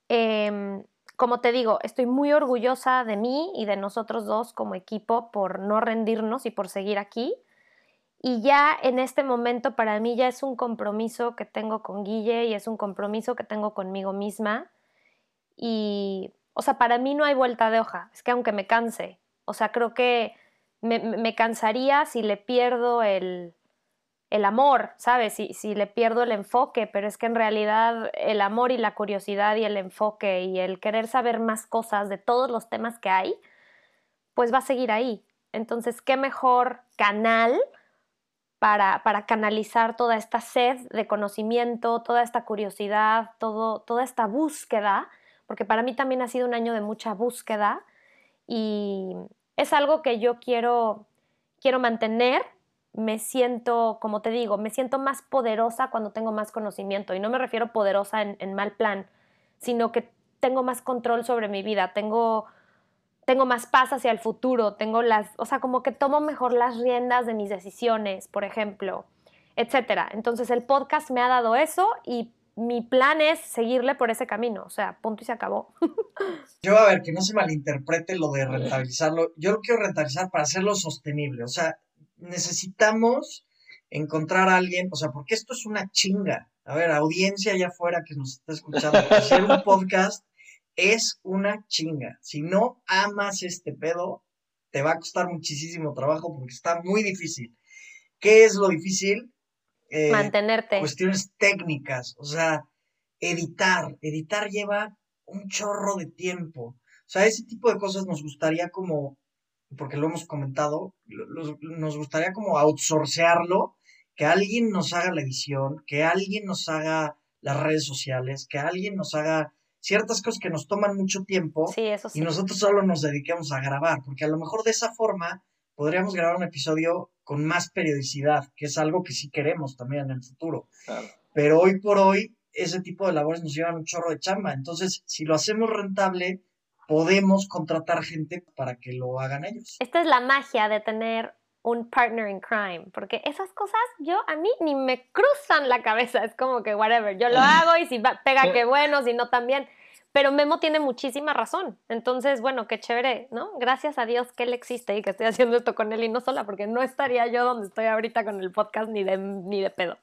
Eh, como te digo, estoy muy orgullosa de mí y de nosotros dos como equipo por no rendirnos y por seguir aquí. Y ya en este momento para mí ya es un compromiso que tengo con Guille y es un compromiso que tengo conmigo misma. Y, o sea, para mí no hay vuelta de hoja. Es que aunque me canse, o sea, creo que me, me cansaría si le pierdo el, el amor, ¿sabes? Si, si le pierdo el enfoque, pero es que en realidad el amor y la curiosidad y el enfoque y el querer saber más cosas de todos los temas que hay, pues va a seguir ahí. Entonces, ¿qué mejor canal? para, para, canalizar toda esta sed de conocimiento, toda esta curiosidad, todo, toda esta búsqueda, porque para mí también ha sido un año de mucha búsqueda y es algo que yo quiero, quiero mantener. Me siento, como te digo, me siento más poderosa cuando tengo más conocimiento y no me refiero poderosa en, mal plan, sino que tengo más control sobre mi vida, tengo tengo más paz hacia el futuro, tengo las, o sea, como que tomo mejor las riendas de mis decisiones, por ejemplo, etcétera. Entonces el podcast me ha dado eso y mi plan es seguirle por ese camino, o sea, punto y se acabó. Yo, a ver, que no se malinterprete lo de rentabilizarlo. Yo lo quiero rentabilizar para hacerlo sostenible. O sea, necesitamos encontrar a alguien, o sea, porque esto es una chinga. A ver, audiencia allá afuera que nos está escuchando, hacer un podcast es una chinga. Si no amas este pedo, te va a costar muchísimo trabajo porque está muy difícil. ¿Qué es lo difícil? Eh, Mantenerte. Cuestiones técnicas, o sea, editar. Editar lleva un chorro de tiempo. O sea, ese tipo de cosas nos gustaría como, porque lo hemos comentado, nos gustaría como outsourcearlo, que alguien nos haga la edición, que alguien nos haga las redes sociales, que alguien nos haga ciertas cosas que nos toman mucho tiempo sí, eso sí. y nosotros solo nos dediquemos a grabar, porque a lo mejor de esa forma podríamos grabar un episodio con más periodicidad, que es algo que sí queremos también en el futuro. Pero hoy por hoy, ese tipo de labores nos llevan un chorro de chamba. Entonces, si lo hacemos rentable, podemos contratar gente para que lo hagan ellos. Esta es la magia de tener un partner in crime, porque esas cosas yo a mí ni me cruzan la cabeza, es como que whatever, yo lo hago y si pega qué bueno, si no también. Pero Memo tiene muchísima razón. Entonces, bueno, qué chévere, ¿no? Gracias a Dios que él existe y que estoy haciendo esto con él y no sola, porque no estaría yo donde estoy ahorita con el podcast ni de, ni de pedo.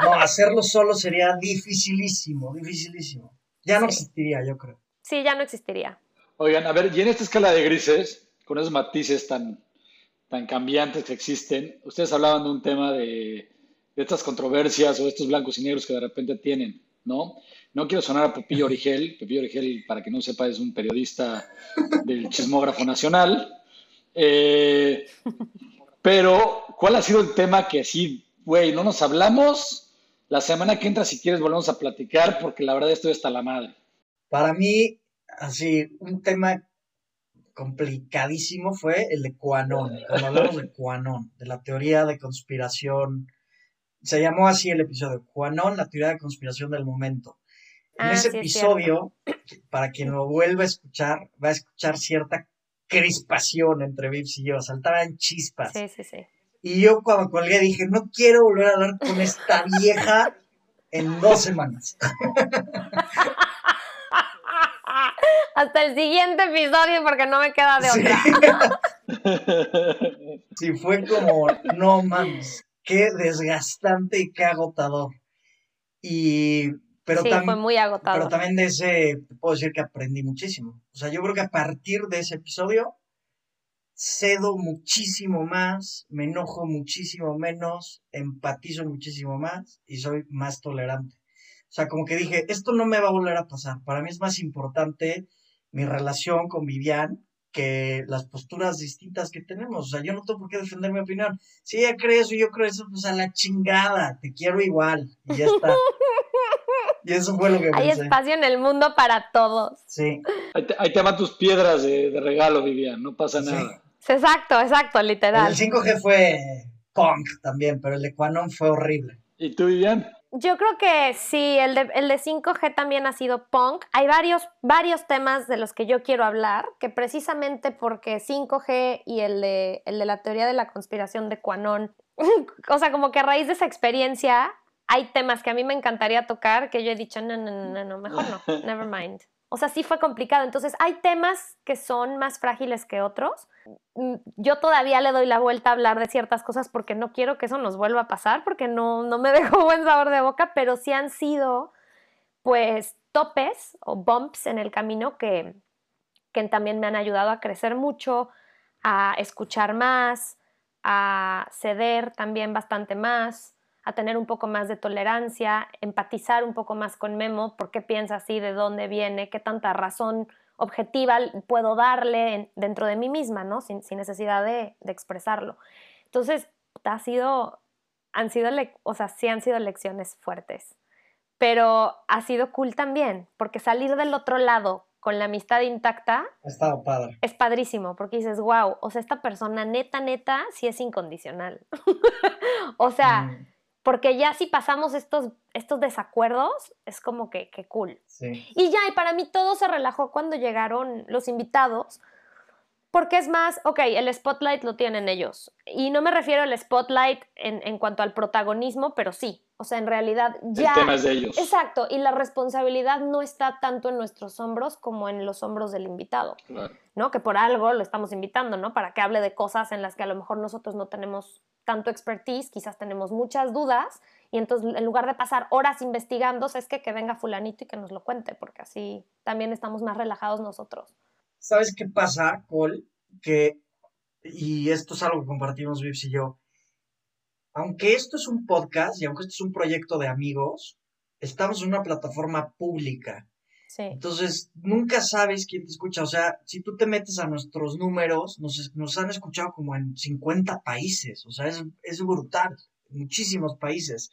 No, hacerlo solo sería dificilísimo, dificilísimo. Ya no existiría, yo creo. Sí, ya no existiría. Oigan, a ver, y en esta escala de grises, con esos matices tan, tan cambiantes que existen, ustedes hablaban de un tema de, de estas controversias o estos blancos y negros que de repente tienen, ¿no? No quiero sonar a Pepillo Origel. Pepillo Origel, para que no sepa, es un periodista del chismógrafo nacional. Eh, pero, ¿cuál ha sido el tema que sí, güey, no nos hablamos? La semana que entra, si quieres, volvemos a platicar, porque la verdad estoy hasta la madre. Para mí, así, un tema complicadísimo fue el de Quanon. Cuando hablamos de Quanon, de la teoría de conspiración, se llamó así el episodio, Quanon, la teoría de conspiración del momento. En ah, ese episodio, para quien lo vuelva a escuchar, va a escuchar cierta crispación entre Vips y yo, saltaban chispas. Sí, sí, sí. Y yo cuando colgué dije, no quiero volver a hablar con esta vieja en dos semanas. Hasta el siguiente episodio porque no me queda de otra. Sí, fue como, no mames, qué desgastante y qué agotador. Y pero sí, fue muy agotado. Pero también de ese, puedo decir que aprendí muchísimo. O sea, yo creo que a partir de ese episodio cedo muchísimo más, me enojo muchísimo menos, empatizo muchísimo más y soy más tolerante. O sea, como que dije, esto no me va a volver a pasar. Para mí es más importante mi relación con Vivian que las posturas distintas que tenemos. O sea, yo no tengo por qué defender mi opinión. Si ella cree eso y yo creo eso, pues a la chingada, te quiero igual. Y ya está. Y eso fue lo que Hay espacio en el mundo para todos. Sí. Ahí te, van tus piedras de, regalo, Vivian, no pasa nada. Exacto, exacto, literal. El 5G fue punk también, pero el de Quanon fue horrible. ¿Y tú, Vivian? Yo creo que sí, el de, el de 5G también ha sido punk. Hay varios, varios temas de los que yo quiero hablar, que precisamente porque 5G y el de, el de la teoría de la conspiración de Quanon, o sea, como que a raíz de esa experiencia hay temas que a mí me encantaría tocar que yo he dicho, no, no, no, no, mejor no, never mind. O sea, sí fue complicado. Entonces, hay temas que son más frágiles que otros. Mm, yo todavía le doy la vuelta a hablar de ciertas cosas porque no quiero que eso nos vuelva a pasar, porque no, no me dejó buen sabor de boca, pero sí han sido, pues, topes o bumps en el camino que, que también me han ayudado a crecer mucho, a escuchar más, a ceder también bastante más a tener un poco más de tolerancia, empatizar un poco más con Memo, por qué piensa así, de dónde viene, qué tanta razón objetiva puedo darle dentro de mí misma, ¿no? Sin, necesidad de, expresarlo. Entonces, ha sido, han sido, o sea, sí han sido lecciones fuertes, pero ha sido cool también, porque salir del otro lado con la amistad intacta. Ha estado padre. Es padrísimo, porque dices, wow, o sea, esta persona neta, neta, sí es incondicional. o sea, mm porque ya si pasamos estos, estos desacuerdos, es como que, cool. Y ya, y para mí todo se relajó cuando llegaron los invitados, Porque es más, ok, el spotlight lo tienen ellos. Y no me refiero al spotlight en, en cuanto al protagonismo, pero sí. O sea, en realidad ya... El tema es de ellos. Exacto, y la responsabilidad no está tanto en nuestros hombros como en los hombros del invitado, Claro. ¿no? Que por algo lo estamos invitando, ¿no? Para que hable de cosas en las que a lo mejor nosotros no tenemos tanto expertise, quizás tenemos muchas dudas, y entonces en lugar de pasar horas investigando, es que que venga fulanito y que nos lo cuente, porque así también estamos más relajados nosotros. ¿Sabes qué pasa, Cole? Que, y esto es algo que compartimos Vips y yo, aunque esto es un podcast y aunque esto es un proyecto de amigos, estamos en una plataforma pública. Sí. Entonces, nunca sabes quién te escucha. O sea, si tú te metes a nuestros números, nos, nos han escuchado como en 50 países. O sea, es, es brutal. Muchísimos países.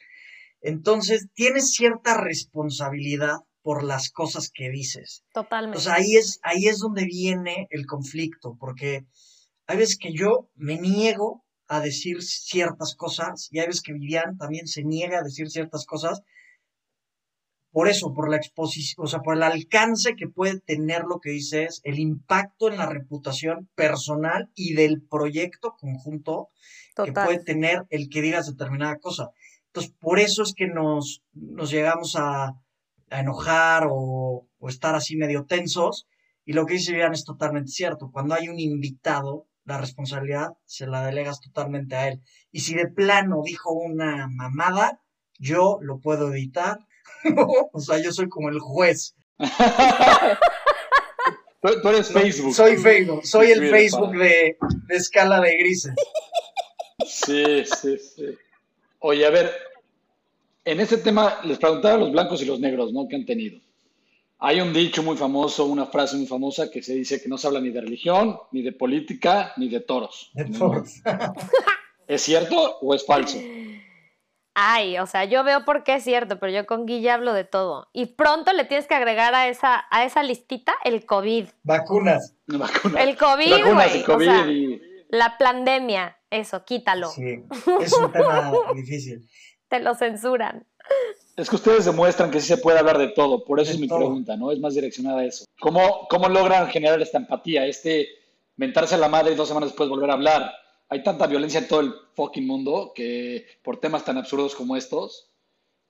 Entonces, tienes cierta responsabilidad por las cosas que dices. Totalmente. O sea, ahí es, ahí es donde viene el conflicto, porque hay veces que yo me niego a decir ciertas cosas y hay veces que Vivian también se niega a decir ciertas cosas por eso, por la exposición, o sea, por el alcance que puede tener lo que dices, el impacto en la reputación personal y del proyecto conjunto que puede tener el que digas determinada cosa. Entonces, por eso es que nos, nos llegamos a, a enojar o, o estar así medio tensos. Y lo que dice Vivian es totalmente cierto. Cuando hay un invitado, la responsabilidad se la delegas totalmente a él. Y si de plano dijo una mamada, yo lo puedo editar. o sea, yo soy como el juez. Tú, tú eres Facebook. Soy Facebook, soy el Mira, Facebook de, de escala de grises. Sí, sí, sí. Oye, a ver, en este tema les preguntaba a los blancos y los negros, ¿no? Que han tenido. Hay un dicho muy famoso, una frase muy famosa que se dice que no se habla ni de religión, ni de política, ni de toros. ¿Es cierto o es falso? Ay, o sea, yo veo por qué es cierto, pero yo con Guille hablo de todo. Y pronto le tienes que agregar a esa, a esa listita el COVID. Vacunas. Vacuna- El COVID, vacunas o COVID sea, y- La pandemia, eso, quítalo. Sí, es un tema difícil. Te lo censuran. Es que ustedes demuestran que sí se puede hablar de todo, por eso De es mi todo. pregunta, ¿no? Es más direccionada a eso. ¿Cómo, ¿Cómo logran generar esta empatía, este mentarse a la madre y dos semanas después volver a hablar? Hay tanta violencia en todo el fucking mundo que por temas tan absurdos como estos,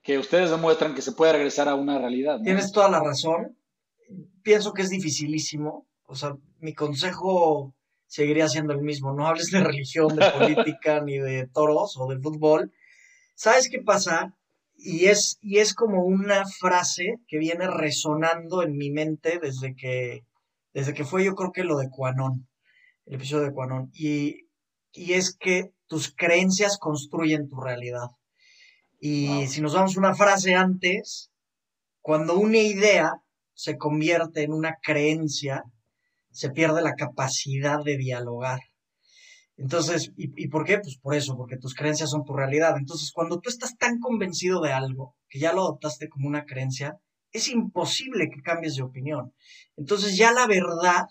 que ustedes demuestran que se puede regresar a una realidad, ¿no? Tienes toda la razón. Pienso que es dificilísimo. O sea, mi consejo seguiría siendo el mismo. No hables de religión, de política, ni de toros o de fútbol. ¿Sabes qué pasa? Y es, y es como una frase que viene resonando en mi mente desde que, desde que fue yo creo que lo de Cuanón, el episodio de Cuanón. Y, y es que tus creencias construyen tu realidad. Y Wow. si nos vamos una frase antes, cuando una idea se convierte en una creencia, se pierde la capacidad de dialogar. Entonces, ¿y, y por qué? Pues por eso, porque tus creencias son tu realidad. Entonces, cuando tú estás tan convencido de algo, que ya lo adoptaste como una creencia, es imposible que cambies de opinión. Entonces, ya la verdad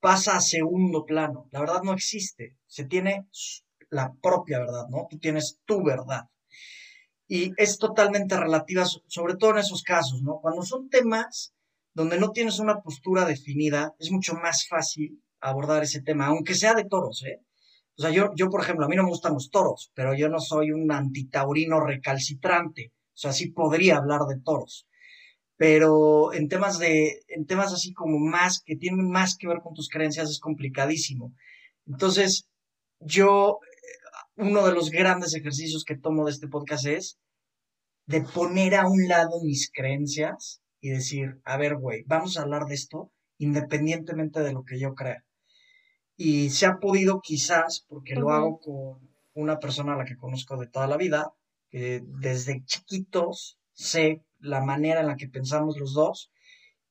pasa a segundo plano. La verdad no existe. Se tiene la propia verdad, ¿no? Tú tienes tu verdad. Y es totalmente relativa, so- sobre todo en esos casos, ¿no? Cuando son temas donde no tienes una postura definida, es mucho más fácil abordar ese tema, aunque sea de toros, ¿eh? O sea, yo, yo, por ejemplo, a mí no me gustan los toros, pero yo no soy un antitaurino recalcitrante. O sea, sí podría hablar de toros. Pero en temas de, en temas así como más, que tienen más que ver con tus creencias, es complicadísimo. Entonces, yo, eh, uno de los grandes ejercicios que tomo de este podcast es de poner a un lado mis creencias y decir, a ver, güey, vamos a hablar de esto independientemente de lo que yo crea. Y se ha podido quizás, porque lo hago con una persona a la que conozco de toda la vida, que desde chiquitos sé la manera en la que pensamos los dos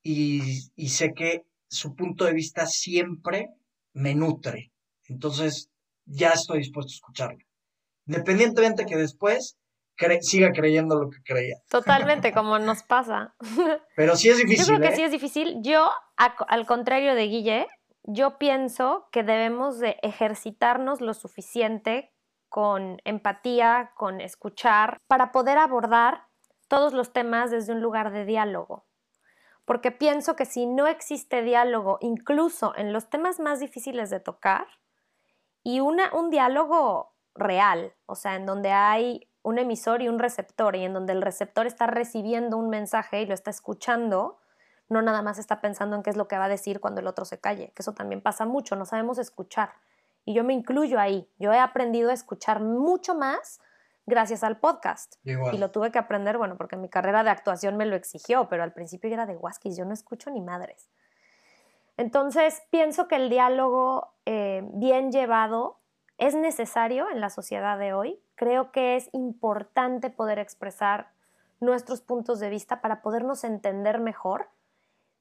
y, y sé que su punto de vista siempre me nutre. Entonces, ya estoy dispuesto a escucharlo. Independientemente que después cre- siga creyendo lo que creía. Totalmente, como nos pasa. Pero sí es Yo difícil. creo que ¿eh? sí es difícil. Yo, al contrario de Guille, yo pienso que debemos de ejercitarnos lo suficiente con empatía, con escuchar, para poder abordar todos los temas desde un lugar de diálogo. porque pienso que si no existe diálogo, incluso en los temas más difíciles de tocar, y una, un diálogo real, o sea, en donde hay un emisor y un receptor, y en donde el receptor está recibiendo un mensaje y lo está escuchando, no nada más está pensando en qué es lo que va a decir cuando el otro se calle, que eso también pasa mucho, no sabemos escuchar. Y yo me incluyo ahí, yo he aprendido a escuchar mucho más gracias al podcast. Y lo tuve que aprender, bueno, porque mi carrera de actuación me lo exigió, pero al principio era de Waskis, yo no escucho ni madres. Entonces, pienso que el diálogo eh, bien llevado es necesario en la sociedad de hoy. Creo que es importante poder expresar nuestros puntos de vista para podernos entender mejor,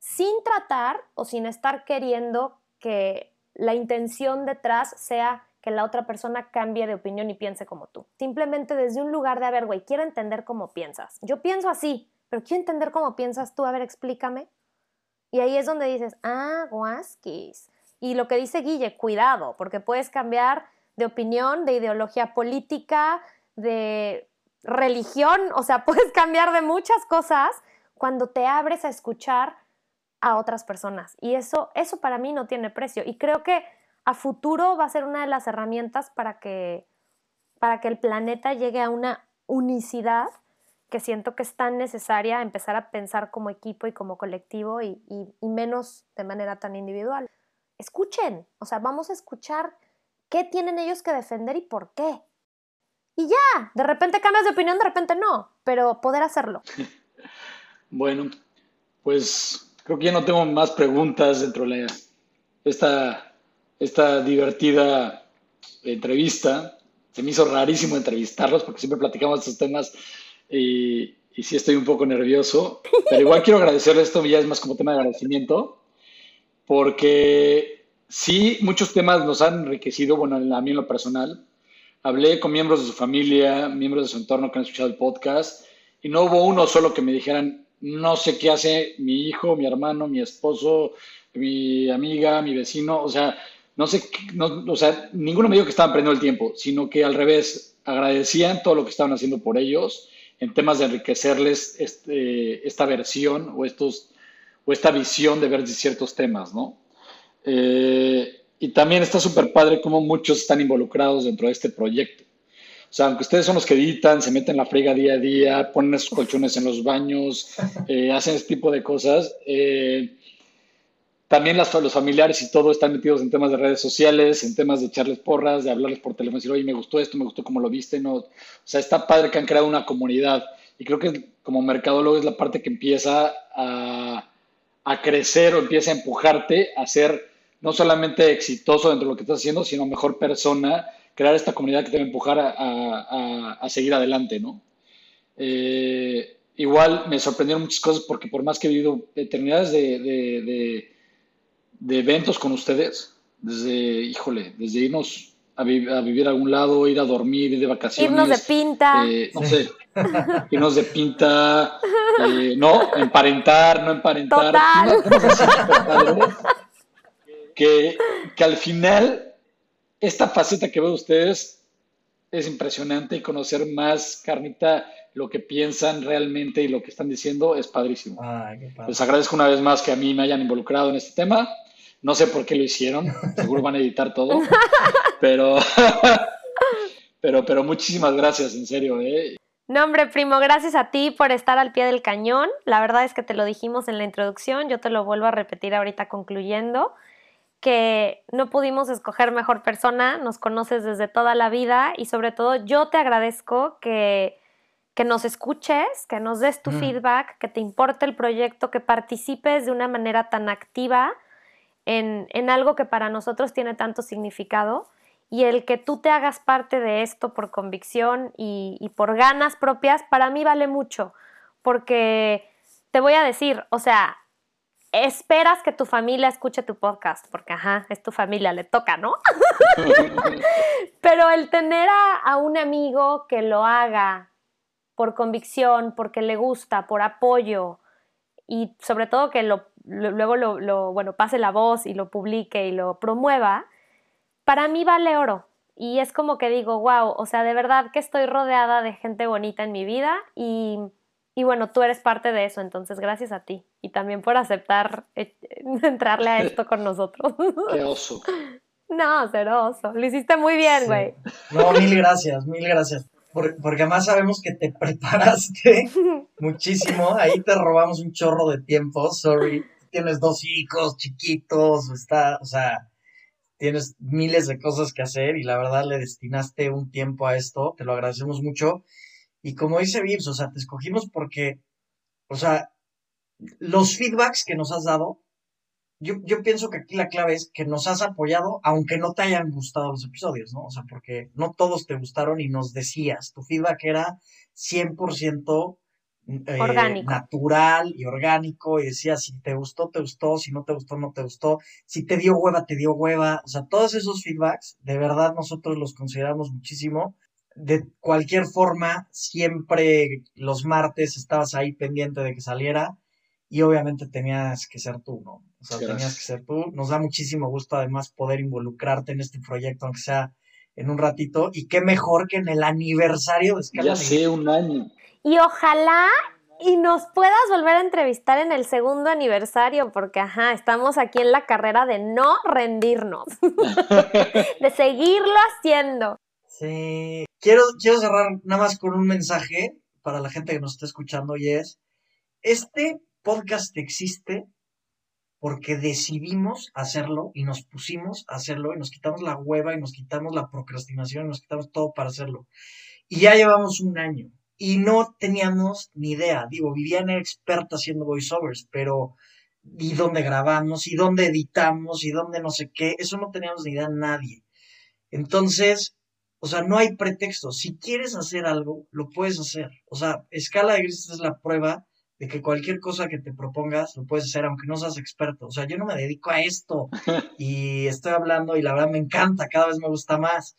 sin tratar o sin estar queriendo que la intención detrás sea que la otra persona cambie de opinión y piense como tú. Simplemente desde un lugar de, a ver, güey, quiero entender cómo piensas. Yo pienso así, pero quiero entender cómo piensas tú. A ver, explícame. Y ahí es donde dices, ah, guasquis. Y lo que dice Guille, cuidado, porque puedes cambiar de opinión, de ideología política, de religión, o sea, puedes cambiar de muchas cosas cuando te abres a escuchar a otras personas. Y eso, eso para mí no tiene precio. Y creo que a futuro va a ser una de las herramientas para que, para que el planeta llegue a una unicidad que siento que es tan necesaria empezar a pensar como equipo y como colectivo y, menos de manera tan individual. Escuchen, o sea, vamos a escuchar qué tienen ellos que defender y por qué. Y ya, de repente cambias de opinión, de repente no, pero poder hacerlo. Bueno, pues creo que ya no tengo más preguntas dentro de esta esta divertida entrevista. Se me hizo rarísimo entrevistarlos porque siempre platicamos estos temas y, y sí estoy un poco nervioso. Pero igual quiero agradecerles esto, ya es más como tema de agradecimiento, porque sí, muchos temas nos han enriquecido, bueno, a mí en lo personal. Hablé con miembros de su familia, miembros de su entorno que han escuchado el podcast, y no hubo uno solo que me dijeran, no sé qué hace mi hijo, mi hermano, mi esposo, mi amiga, mi vecino. O sea, no sé, no, o sea, ninguno me dijo que estaban perdiendo el tiempo, sino que al revés, agradecían todo lo que estaban haciendo por ellos en temas de enriquecerles este, esta versión o, estos, o esta visión de ver ciertos temas, ¿no? Eh, y también está súper padre cómo muchos están involucrados dentro de este proyecto. O sea, aunque ustedes son los que editan, se meten la frega día a día, ponen esos colchones en los baños, eh, hacen este tipo de cosas, eh, también las, los familiares y todo están metidos en temas de redes sociales, en temas de echarles porras, de hablarles por teléfono, decir, oye, me gustó esto, me gustó cómo lo viste. No, o sea, está padre que han creado una comunidad. Y creo que como mercadólogo es la parte que empieza a, a crecer o empieza a empujarte a ser no solamente exitoso dentro de lo que estás haciendo, sino mejor persona, crear esta comunidad que te va a empujar a, a, a seguir adelante, ¿no? Eh, igual me sorprendieron muchas cosas porque por más que he vivido eternidades de de eventos con ustedes, desde, híjole, desde irnos a, vivir a algún lado, ir a dormir, ir de vacaciones. Irnos de pinta. Eh, no sé, irnos de pinta, eh, no, emparentar, no emparentar. que, que al final, esta faceta que veo ustedes es impresionante y conocer más, Carnita, lo que piensan realmente y lo que están diciendo es padrísimo. Les agradezco una vez más que a mí me hayan involucrado en este tema. No sé por qué lo hicieron, seguro van a editar todo, pero, pero, pero muchísimas gracias, en serio. ¿eh? No, hombre, primo, gracias a ti por estar al pie del cañón. La verdad es que te lo dijimos en la introducción, yo te lo vuelvo a repetir ahorita concluyendo, que no pudimos escoger mejor persona, nos conoces desde toda la vida y sobre todo yo te agradezco que, que nos escuches, que nos des tu mm. feedback, que te importe el proyecto, que participes de una manera tan activa en, algo que para nosotros tiene tanto significado y el que tú te hagas parte de esto por convicción y, por ganas propias, para mí vale mucho, porque te voy a decir, o sea, esperas que tu familia escuche tu podcast, porque ajá, es tu familia, le toca, ¿no? Pero el tener a, un amigo que lo haga por convicción, porque le gusta, por apoyo y sobre todo que lo luego lo, bueno, pase la voz y lo publique y lo promueva, para mí vale oro. Y es como que digo, wow, o sea, de verdad que estoy rodeada de gente bonita en mi vida y, y bueno, tú eres parte de eso, entonces gracias a ti. Y también por aceptar eh, entrarle a esto con nosotros. Qué oso. No, cero oso. Lo hiciste muy bien, güey. No, mil gracias, mil gracias. porque además sabemos que te preparaste muchísimo. Ahí te robamos un chorro de tiempo, sorry. Tienes dos hijos chiquitos, está, o sea, tienes miles de cosas que hacer y la verdad le destinaste un tiempo a esto, te lo agradecemos mucho. Y como dice Vips, o sea, te escogimos porque, o sea, los feedbacks que nos has dado, yo, yo pienso que aquí la clave es que nos has apoyado, aunque no te hayan gustado los episodios, ¿no? O sea, porque no todos te gustaron y nos decías, tu feedback era 100% eh, natural y orgánico y decía si te gustó, te gustó, si no te gustó, no te gustó, si te dio hueva, te dio hueva, o sea, todos esos feedbacks, de verdad nosotros los consideramos muchísimo. De cualquier forma, siempre los martes estabas ahí pendiente de que saliera y obviamente tenías que ser tú, ¿no? O sea, tenías que ser tú. Nos da muchísimo gusto además poder involucrarte en este proyecto, aunque sea en un ratito, y qué mejor que en el aniversario de Escala Ya sé, un año. Y ojalá y nos puedas volver a entrevistar en el segundo aniversario, porque ajá, estamos aquí en la carrera de no rendirnos, de seguirlo haciendo. Sí, quiero, quiero cerrar nada más con un mensaje para la gente que nos está escuchando y es, este podcast existe porque decidimos hacerlo y nos pusimos a hacerlo y nos quitamos la hueva y nos quitamos la procrastinación y nos quitamos todo para hacerlo. Y ya llevamos un año y no teníamos ni idea. Digo, Viviana era experta haciendo voiceovers, pero ¿y dónde grabamos? ¿Y dónde editamos? ¿Y dónde no sé qué? Eso no teníamos ni idea nadie. Entonces, o sea, no hay pretexto. Si quieres hacer algo, lo puedes hacer. O sea, escala de grises es la prueba de que cualquier cosa que te propongas lo puedes hacer aunque no seas experto. O sea, yo no me dedico a esto y estoy hablando y la verdad me encanta, cada vez me gusta más.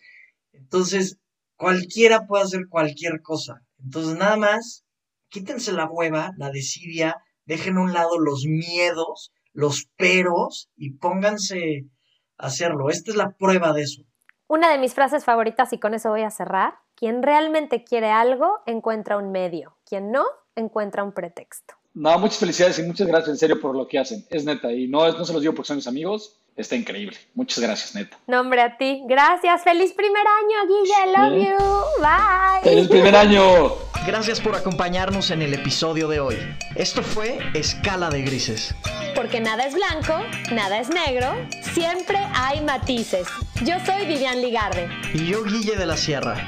Entonces, cualquiera puede hacer cualquier cosa. Entonces, nada más, quítense la hueva, la desidia, dejen a un lado los miedos, los peros y pónganse a hacerlo. Esta es la prueba de eso. Una de mis frases favoritas, y con eso voy a cerrar, quien realmente quiere algo encuentra un medio, quien no encuentra un pretexto. No, muchas felicidades y muchas gracias en serio por lo que hacen. Es neta, y no, no se los digo porque son mis amigos, está increíble. Muchas gracias, neta. Nombre a ti. Gracias. Feliz primer año, Guille. Love you. Bye. Feliz primer año. Gracias por acompañarnos en el episodio de hoy. Esto fue Escala de Grises. Porque nada es blanco, nada es negro, siempre hay matices. Yo soy Vivian Ligarde. Y yo, Guille de la Sierra.